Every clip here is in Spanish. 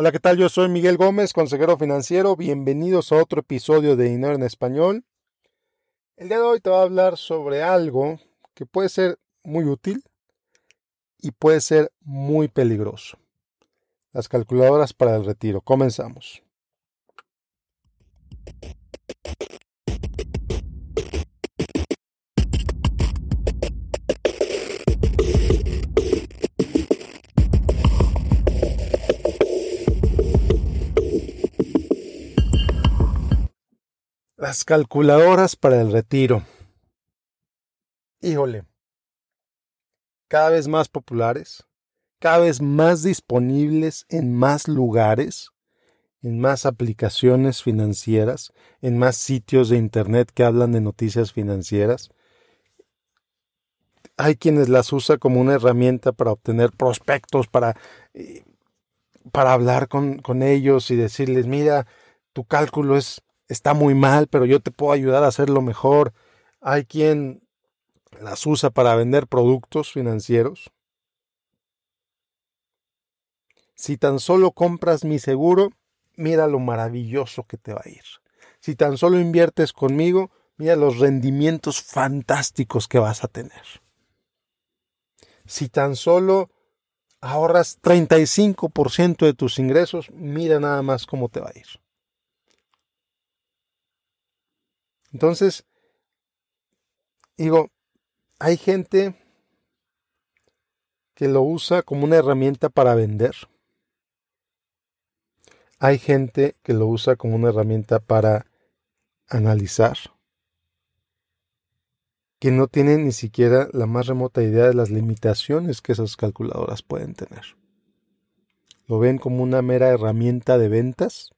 Hola, ¿qué tal? Yo soy Miguel Gómez, consejero financiero. Bienvenidos a otro episodio de Dinero en Español. El día de hoy te voy a hablar sobre algo que puede ser muy útil y puede ser muy peligroso. Las calculadoras para el retiro. Comenzamos. Las calculadoras para el retiro. Híjole. Cada vez más populares, cada vez más disponibles en más lugares, en más aplicaciones financieras, en más sitios de internet que hablan de noticias financieras. Hay quienes las usan como una herramienta para obtener prospectos, para, eh, para hablar con, con ellos y decirles, mira, tu cálculo es está muy mal, pero yo te puedo ayudar a hacerlo mejor. Hay quien las usa para vender productos financieros. Si tan solo compras mi seguro, mira lo maravilloso que te va a ir. Si tan solo inviertes conmigo, mira los rendimientos fantásticos que vas a tener. Si tan solo ahorras 35% de tus ingresos, mira nada más cómo te va a ir. Entonces, digo, hay gente que lo usa como una herramienta para vender. Hay gente que lo usa como una herramienta para analizar, que no tiene ni siquiera la más remota idea de las limitaciones que esas calculadoras pueden tener. Lo ven como una mera herramienta de ventas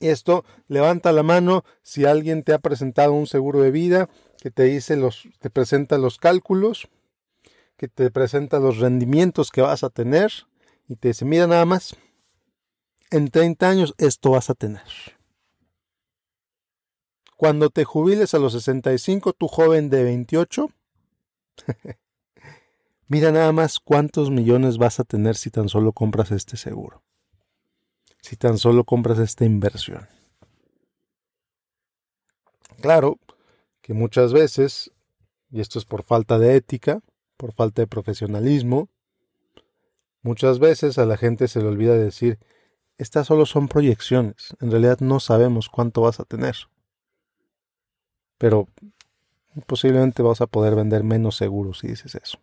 esto, levanta la mano si alguien te ha presentado un seguro de vida, que te dice los, te presenta los cálculos, que te presenta los rendimientos que vas a tener y te dice, mira nada más, en 30 años esto vas a tener. Cuando te jubiles a los 65, tu joven de 28, mira nada más cuántos millones vas a tener si tan solo compras este seguro si tan solo compras esta inversión. Claro que muchas veces, y esto es por falta de ética, por falta de profesionalismo, muchas veces a la gente se le olvida decir, estas solo son proyecciones, en realidad no sabemos cuánto vas a tener. Pero posiblemente vas a poder vender menos seguros si dices eso.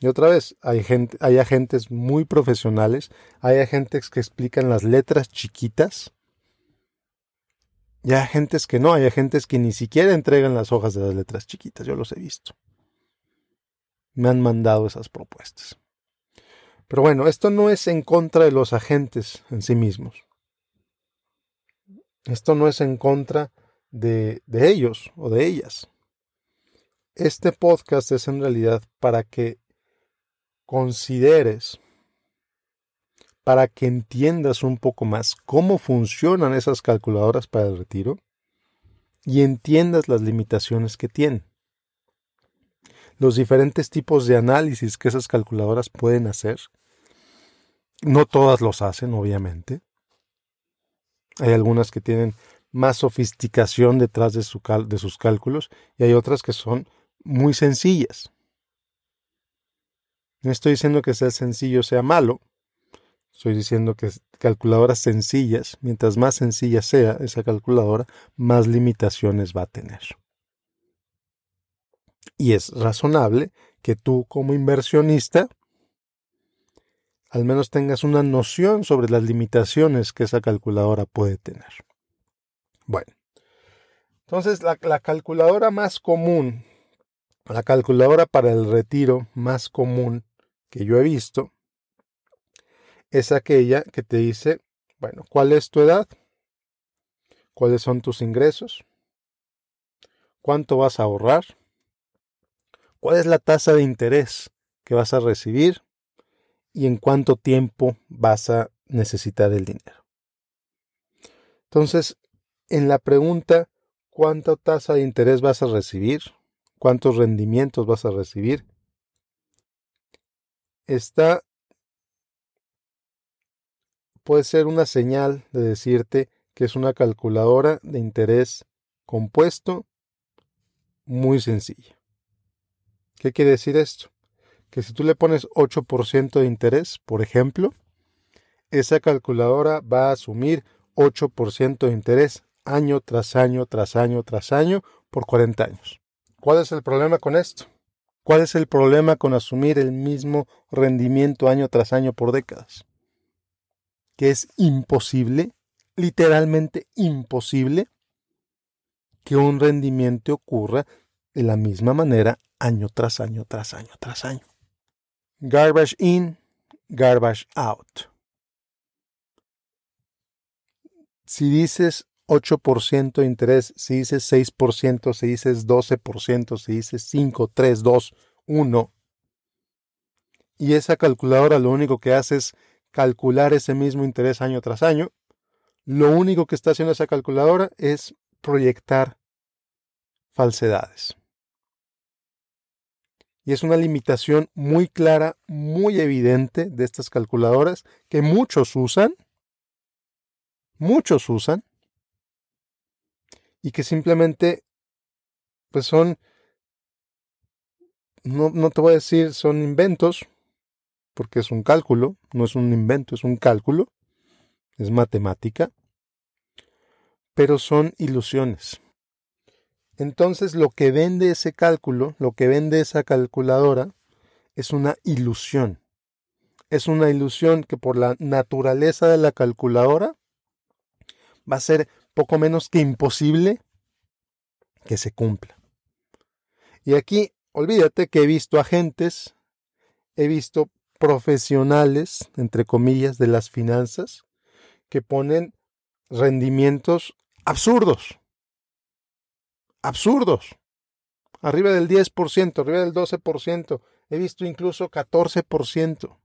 Y otra vez, hay, gente, hay agentes muy profesionales, hay agentes que explican las letras chiquitas, y hay agentes que no, hay agentes que ni siquiera entregan las hojas de las letras chiquitas, yo los he visto. Me han mandado esas propuestas. Pero bueno, esto no es en contra de los agentes en sí mismos. Esto no es en contra de, de ellos o de ellas. Este podcast es en realidad para que consideres para que entiendas un poco más cómo funcionan esas calculadoras para el retiro y entiendas las limitaciones que tienen. Los diferentes tipos de análisis que esas calculadoras pueden hacer. No todas los hacen, obviamente. Hay algunas que tienen más sofisticación detrás de, de sus cálculos y hay otras que son muy sencillas. No estoy diciendo que sea sencillo sea malo. Estoy diciendo que calculadoras sencillas, mientras más sencilla sea esa calculadora, más limitaciones va a tener. Y es razonable que tú como inversionista al menos tengas una noción sobre las limitaciones que esa calculadora puede tener. Bueno, entonces la, la calculadora más común, la calculadora para el retiro más común que yo he visto es aquella que te dice, bueno, ¿cuál es tu edad? ¿Cuáles son tus ingresos? ¿Cuánto vas a ahorrar? ¿Cuál es la tasa de interés que vas a recibir? ¿Y en cuánto tiempo vas a necesitar el dinero? Entonces, en la pregunta, ¿cuánta tasa de interés vas a recibir? ¿Cuántos rendimientos vas a recibir? Está puede ser una señal de decirte que es una calculadora de interés compuesto muy sencilla. ¿Qué quiere decir esto? Que si tú le pones 8% de interés, por ejemplo, esa calculadora va a asumir 8% de interés año tras año, tras año, tras año, por 40 años. ¿Cuál es el problema con esto? ¿Cuál es el problema con asumir el mismo rendimiento año tras año por décadas? Que es imposible, literalmente imposible, que un rendimiento ocurra de la misma manera año tras año, tras año, tras año. Garbage in, garbage out. Si dices 8% de interés, si dices 6%, si dices 12%, si dices 5, 3, 2, 1, y esa calculadora lo único que hace es calcular ese mismo interés año tras año, lo único que está haciendo esa calculadora es proyectar falsedades. Y es una limitación muy clara, muy evidente de estas calculadoras que muchos usan, muchos usan, y que simplemente pues son, no, no te voy a decir son inventos, porque es un cálculo, no es un invento, es un cálculo, es matemática, pero son ilusiones. Entonces lo que vende ese cálculo, lo que vende esa calculadora, es una ilusión. Es una ilusión que por la naturaleza de la calculadora va a ser poco menos que imposible que se cumpla. Y aquí, olvídate que he visto agentes, he visto profesionales, entre comillas, de las finanzas, que ponen rendimientos absurdos. Absurdos. Arriba del 10%, arriba del 12%. He visto incluso 14%.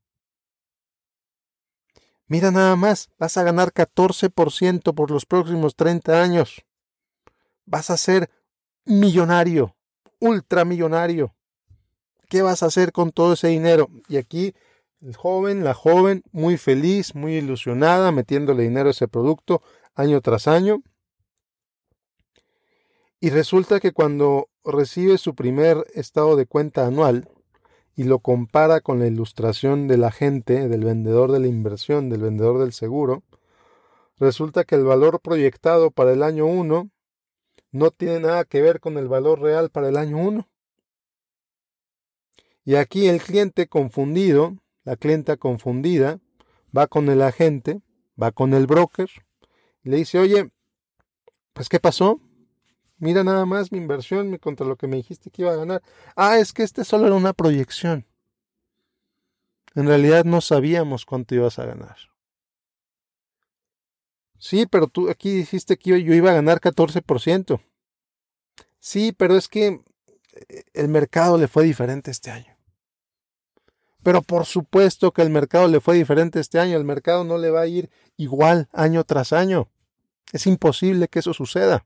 Mira nada más, vas a ganar 14% por los próximos 30 años. Vas a ser millonario, ultramillonario. ¿Qué vas a hacer con todo ese dinero? Y aquí el joven, la joven, muy feliz, muy ilusionada, metiéndole dinero a ese producto año tras año. Y resulta que cuando recibe su primer estado de cuenta anual, y lo compara con la ilustración del agente, del vendedor de la inversión, del vendedor del seguro, resulta que el valor proyectado para el año 1 no tiene nada que ver con el valor real para el año 1. Y aquí el cliente confundido, la clienta confundida, va con el agente, va con el broker, y le dice, oye, pues ¿qué pasó? Mira nada más mi inversión contra lo que me dijiste que iba a ganar. Ah, es que este solo era una proyección. En realidad no sabíamos cuánto ibas a ganar. Sí, pero tú aquí dijiste que yo iba a ganar 14%. Sí, pero es que eh, el mercado le fue diferente este año. Pero por supuesto que el mercado le fue diferente este año. El mercado no le va a ir igual año tras año. Es imposible que eso suceda.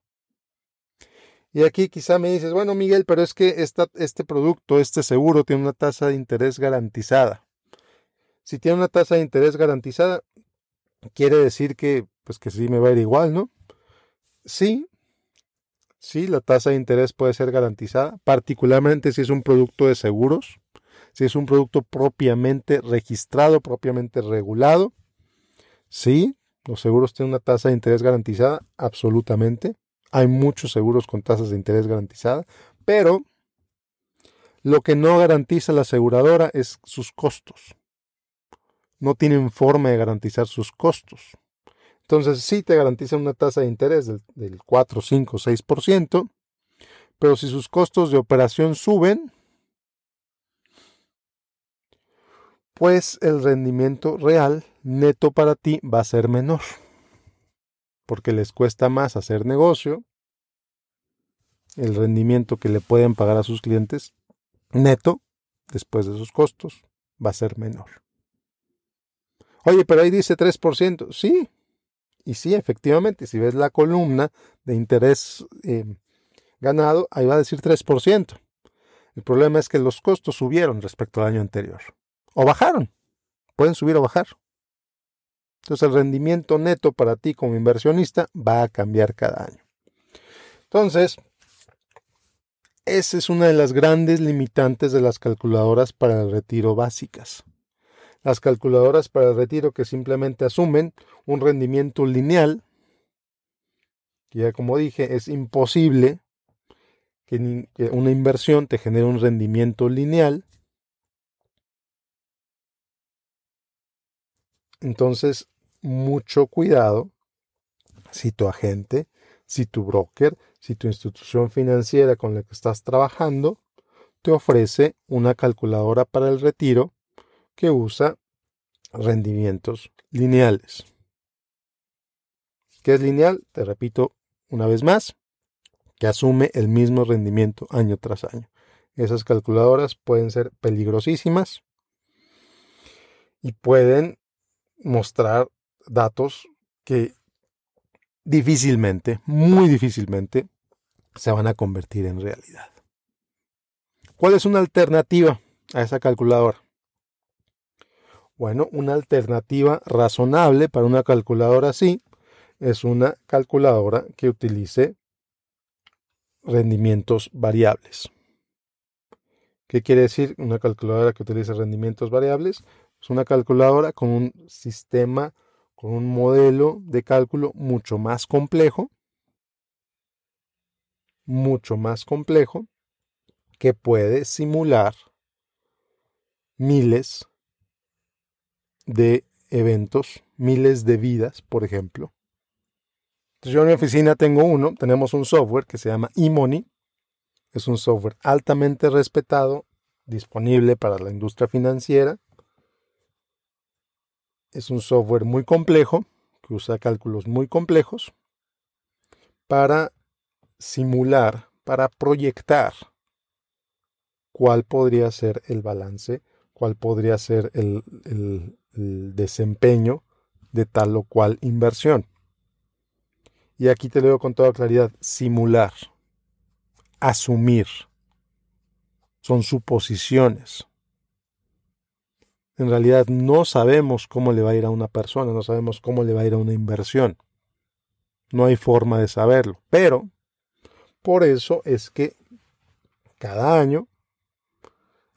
Y aquí quizá me dices, bueno Miguel, pero es que este producto, este seguro tiene una tasa de interés garantizada. Si tiene una tasa de interés garantizada, quiere decir que, pues que sí me va a ir igual, ¿no? Sí, sí, la tasa de interés puede ser garantizada, particularmente si es un producto de seguros, si es un producto propiamente registrado, propiamente regulado. Sí, los seguros tienen una tasa de interés garantizada, absolutamente. Hay muchos seguros con tasas de interés garantizada, pero lo que no garantiza la aseguradora es sus costos. No tienen forma de garantizar sus costos. Entonces sí te garantiza una tasa de interés del, del 4, 5, 6%, pero si sus costos de operación suben, pues el rendimiento real neto para ti va a ser menor porque les cuesta más hacer negocio, el rendimiento que le pueden pagar a sus clientes neto, después de sus costos, va a ser menor. Oye, pero ahí dice 3%. Sí, y sí, efectivamente, si ves la columna de interés eh, ganado, ahí va a decir 3%. El problema es que los costos subieron respecto al año anterior. O bajaron. Pueden subir o bajar. Entonces el rendimiento neto para ti como inversionista va a cambiar cada año. Entonces, esa es una de las grandes limitantes de las calculadoras para el retiro básicas. Las calculadoras para el retiro que simplemente asumen un rendimiento lineal, que ya como dije, es imposible que una inversión te genere un rendimiento lineal. Entonces, mucho cuidado si tu agente, si tu broker, si tu institución financiera con la que estás trabajando te ofrece una calculadora para el retiro que usa rendimientos lineales. ¿Qué es lineal? Te repito una vez más, que asume el mismo rendimiento año tras año. Esas calculadoras pueden ser peligrosísimas y pueden mostrar datos que difícilmente, muy difícilmente, se van a convertir en realidad. ¿Cuál es una alternativa a esa calculadora? Bueno, una alternativa razonable para una calculadora así es una calculadora que utilice rendimientos variables. ¿Qué quiere decir una calculadora que utilice rendimientos variables? Es una calculadora con un sistema, con un modelo de cálculo mucho más complejo mucho más complejo que puede simular miles de eventos, miles de vidas, por ejemplo. Entonces yo en mi oficina tengo uno, tenemos un software que se llama eMoney. Es un software altamente respetado, disponible para la industria financiera. Es un software muy complejo, que usa cálculos muy complejos para simular, para proyectar cuál podría ser el balance, cuál podría ser el, desempeño de tal o cual inversión. Y aquí te leo con toda claridad, simular, asumir, son suposiciones. En realidad no sabemos cómo le va a ir a una persona, no sabemos cómo le va a ir a una inversión. No hay forma de saberlo, pero por eso es que cada año,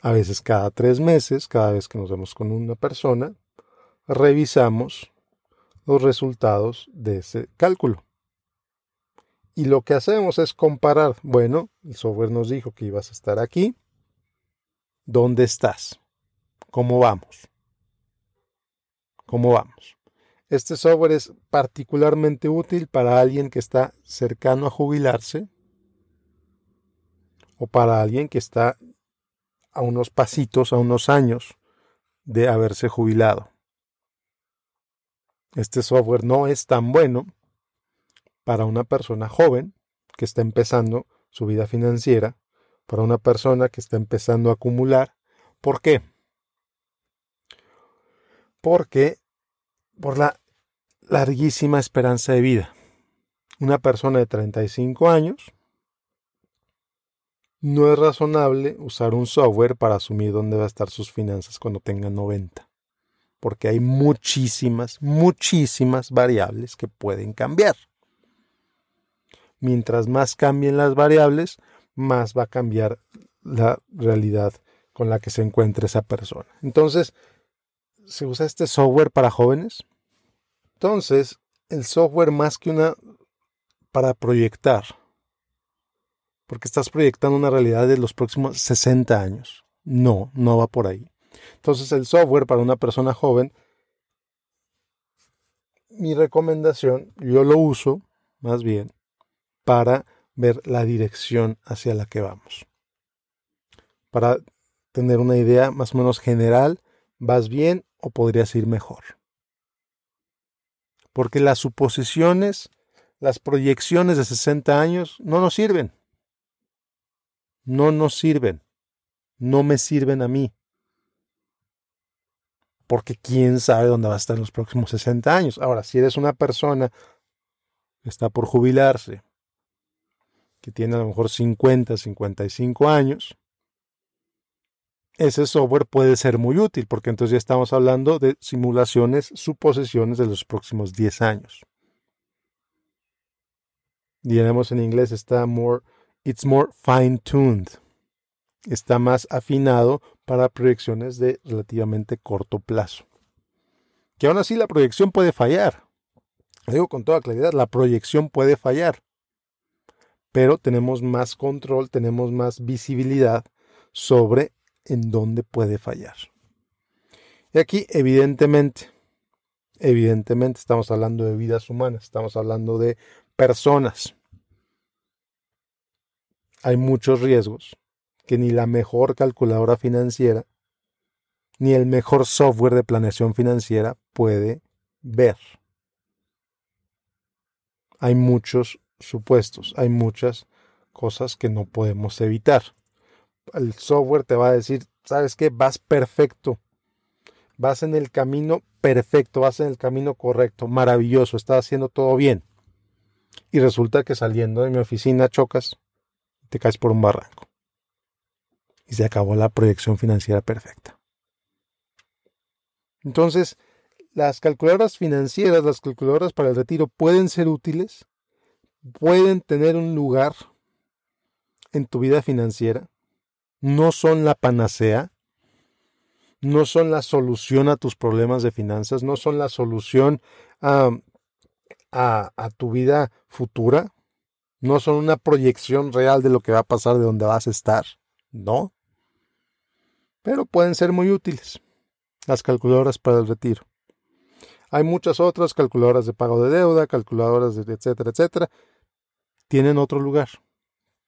a veces cada tres meses, cada vez que nos vemos con una persona, revisamos los resultados de ese cálculo. Y lo que hacemos es comparar, bueno, el software nos dijo que ibas a estar aquí, ¿dónde estás? ¿Cómo vamos? ¿Cómo vamos? Este software es particularmente útil para alguien que está cercano a jubilarse o para alguien que está a unos pasitos, a unos años de haberse jubilado. Este software no es tan bueno para una persona joven que está empezando su vida financiera, para una persona que está empezando a acumular. ¿Por qué? Porque por la larguísima esperanza de vida. Una persona de 35 años no es razonable usar un software para asumir dónde va a estar sus finanzas cuando tenga 90, porque hay muchísimas, muchísimas variables que pueden cambiar. Mientras más cambien las variables, más va a cambiar la realidad con la que se encuentra esa persona. Entonces, ¿se usa este software para jóvenes? Entonces, el software más que una para proyectar, porque estás proyectando una realidad de los próximos 60 años. No, no va por ahí. Entonces el software para una persona joven, mi recomendación, yo lo uso más bien para ver la dirección hacia la que vamos. Para tener una idea más o menos general, ¿vas bien o podrías ir mejor? Porque las suposiciones, las proyecciones de 60 años no nos sirven no nos sirven, no me sirven a mí. Porque quién sabe dónde va a estar en los próximos 60 años. Ahora, si eres una persona que está por jubilarse, que tiene a lo mejor 50, 55 años, ese software puede ser muy útil porque entonces ya estamos hablando de simulaciones, suposiciones de los próximos 10 años. Diremos en inglés está more, it's more fine-tuned. Está más afinado para proyecciones de relativamente corto plazo. Que aún así la proyección puede fallar. digo con toda claridad, la proyección puede fallar. Pero tenemos más control, tenemos más visibilidad sobre en dónde puede fallar. Y aquí, evidentemente, evidentemente estamos hablando de vidas humanas, estamos hablando de personas. Hay muchos riesgos que ni la mejor calculadora financiera, ni el mejor software de planeación financiera puede ver. Hay muchos supuestos, hay muchas cosas que no podemos evitar el software te va a decir, ¿sabes qué? Vas perfecto. Vas en el camino perfecto, vas en el camino correcto, maravilloso, estás haciendo todo bien. Y resulta que saliendo de mi oficina chocas, te caes por un barranco. Y se acabó la proyección financiera perfecta. Entonces, las calculadoras financieras, las calculadoras para el retiro pueden ser útiles, pueden tener un lugar en tu vida financiera, no son la panacea, no son la solución a tus problemas de finanzas, no son la solución a, a, tu vida futura, no son una proyección real de lo que va a pasar, de dónde vas a estar, no. Pero pueden ser muy útiles las calculadoras para el retiro. Hay muchas otras calculadoras de pago de deuda, calculadoras de etcétera, etcétera. Tienen otro lugar.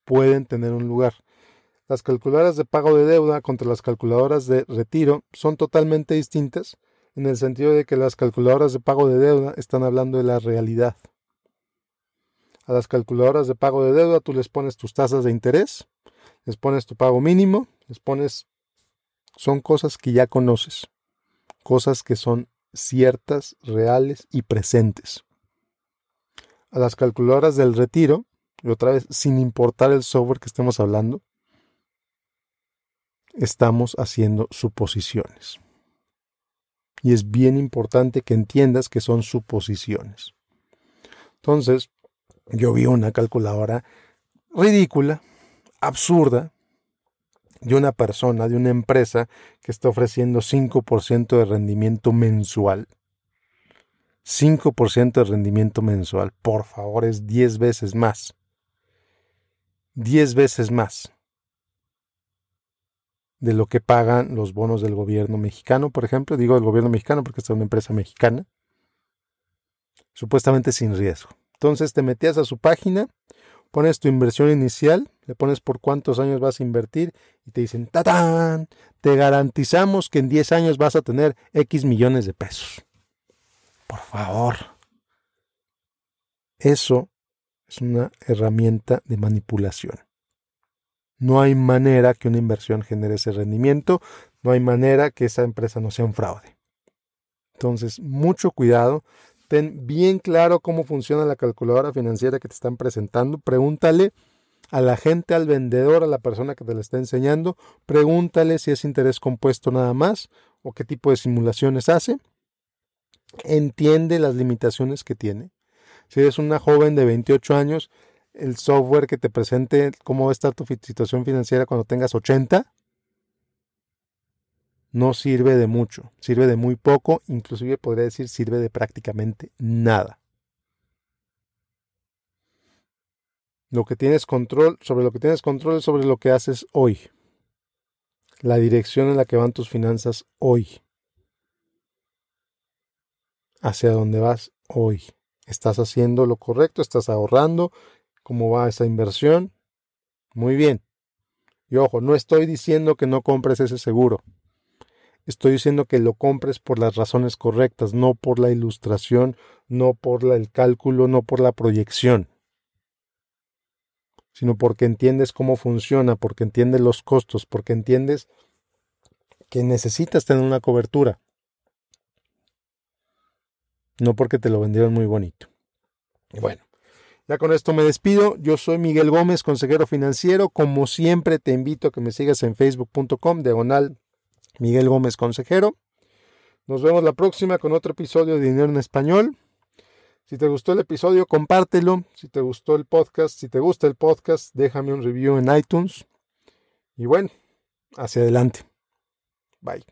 Pueden tener un lugar. Las calculadoras de pago de deuda contra las calculadoras de retiro son totalmente distintas en el sentido de que las calculadoras de pago de deuda están hablando de la realidad. A las calculadoras de pago de deuda tú les pones tus tasas de interés, les pones tu pago mínimo, les pones... Son cosas que ya conoces, cosas que son ciertas, reales y presentes. A las calculadoras del retiro, y otra vez sin importar el software que estemos hablando, estamos haciendo suposiciones. Y es bien importante que entiendas que son suposiciones. Entonces, yo vi una calculadora ridícula, absurda, de una persona, de una empresa que está ofreciendo 5% de rendimiento mensual. 5% de rendimiento mensual. Por favor, es 10 veces más. 10 veces más de lo que pagan los bonos del gobierno mexicano, por ejemplo. Digo del gobierno mexicano porque es una empresa mexicana. Supuestamente sin riesgo. Entonces te metías a su página, pones tu inversión inicial, le pones por cuántos años vas a invertir y te dicen, ¡tatán! Te garantizamos que en 10 años vas a tener X millones de pesos. Por favor. Eso es una herramienta de manipulación. No hay manera que una inversión genere ese rendimiento, no hay manera que esa empresa no sea un fraude. Entonces, mucho cuidado, ten bien claro cómo funciona la calculadora financiera que te están presentando, pregúntale a la gente, al vendedor, a la persona que te la está enseñando, pregúntale si es interés compuesto nada más o qué tipo de simulaciones hace. Entiende las limitaciones que tiene. Si eres una joven de 28 años, el software que te presente cómo va a estar tu situación financiera cuando tengas 80, no sirve de mucho, sirve de muy poco, inclusive podría decir sirve de prácticamente nada. Lo que tienes control, sobre lo que tienes control es sobre lo que haces hoy. La dirección en la que van tus finanzas hoy. Hacia dónde vas hoy. ¿Estás haciendo lo correcto? ¿Estás ahorrando? Cómo va esa inversión. Muy bien. Y ojo, no estoy diciendo que no compres ese seguro. Estoy diciendo que lo compres por las razones correctas, no por la ilustración, no por el cálculo, no por la proyección, sino porque entiendes cómo funciona, porque entiendes los costos, porque entiendes que necesitas tener una cobertura, no porque te lo vendieron muy bonito. Bueno, Ya con esto me despido. Yo soy Miguel Gómez, consejero financiero. Como siempre, te invito a que me sigas en facebook.com, diagonal Miguel Gómez Consejero. Nos vemos la próxima con otro episodio de Dinero en Español. Si te gustó el episodio, compártelo. Si te gustó el podcast, si te gusta el podcast, déjame un review en iTunes. Y bueno, hacia adelante. Bye.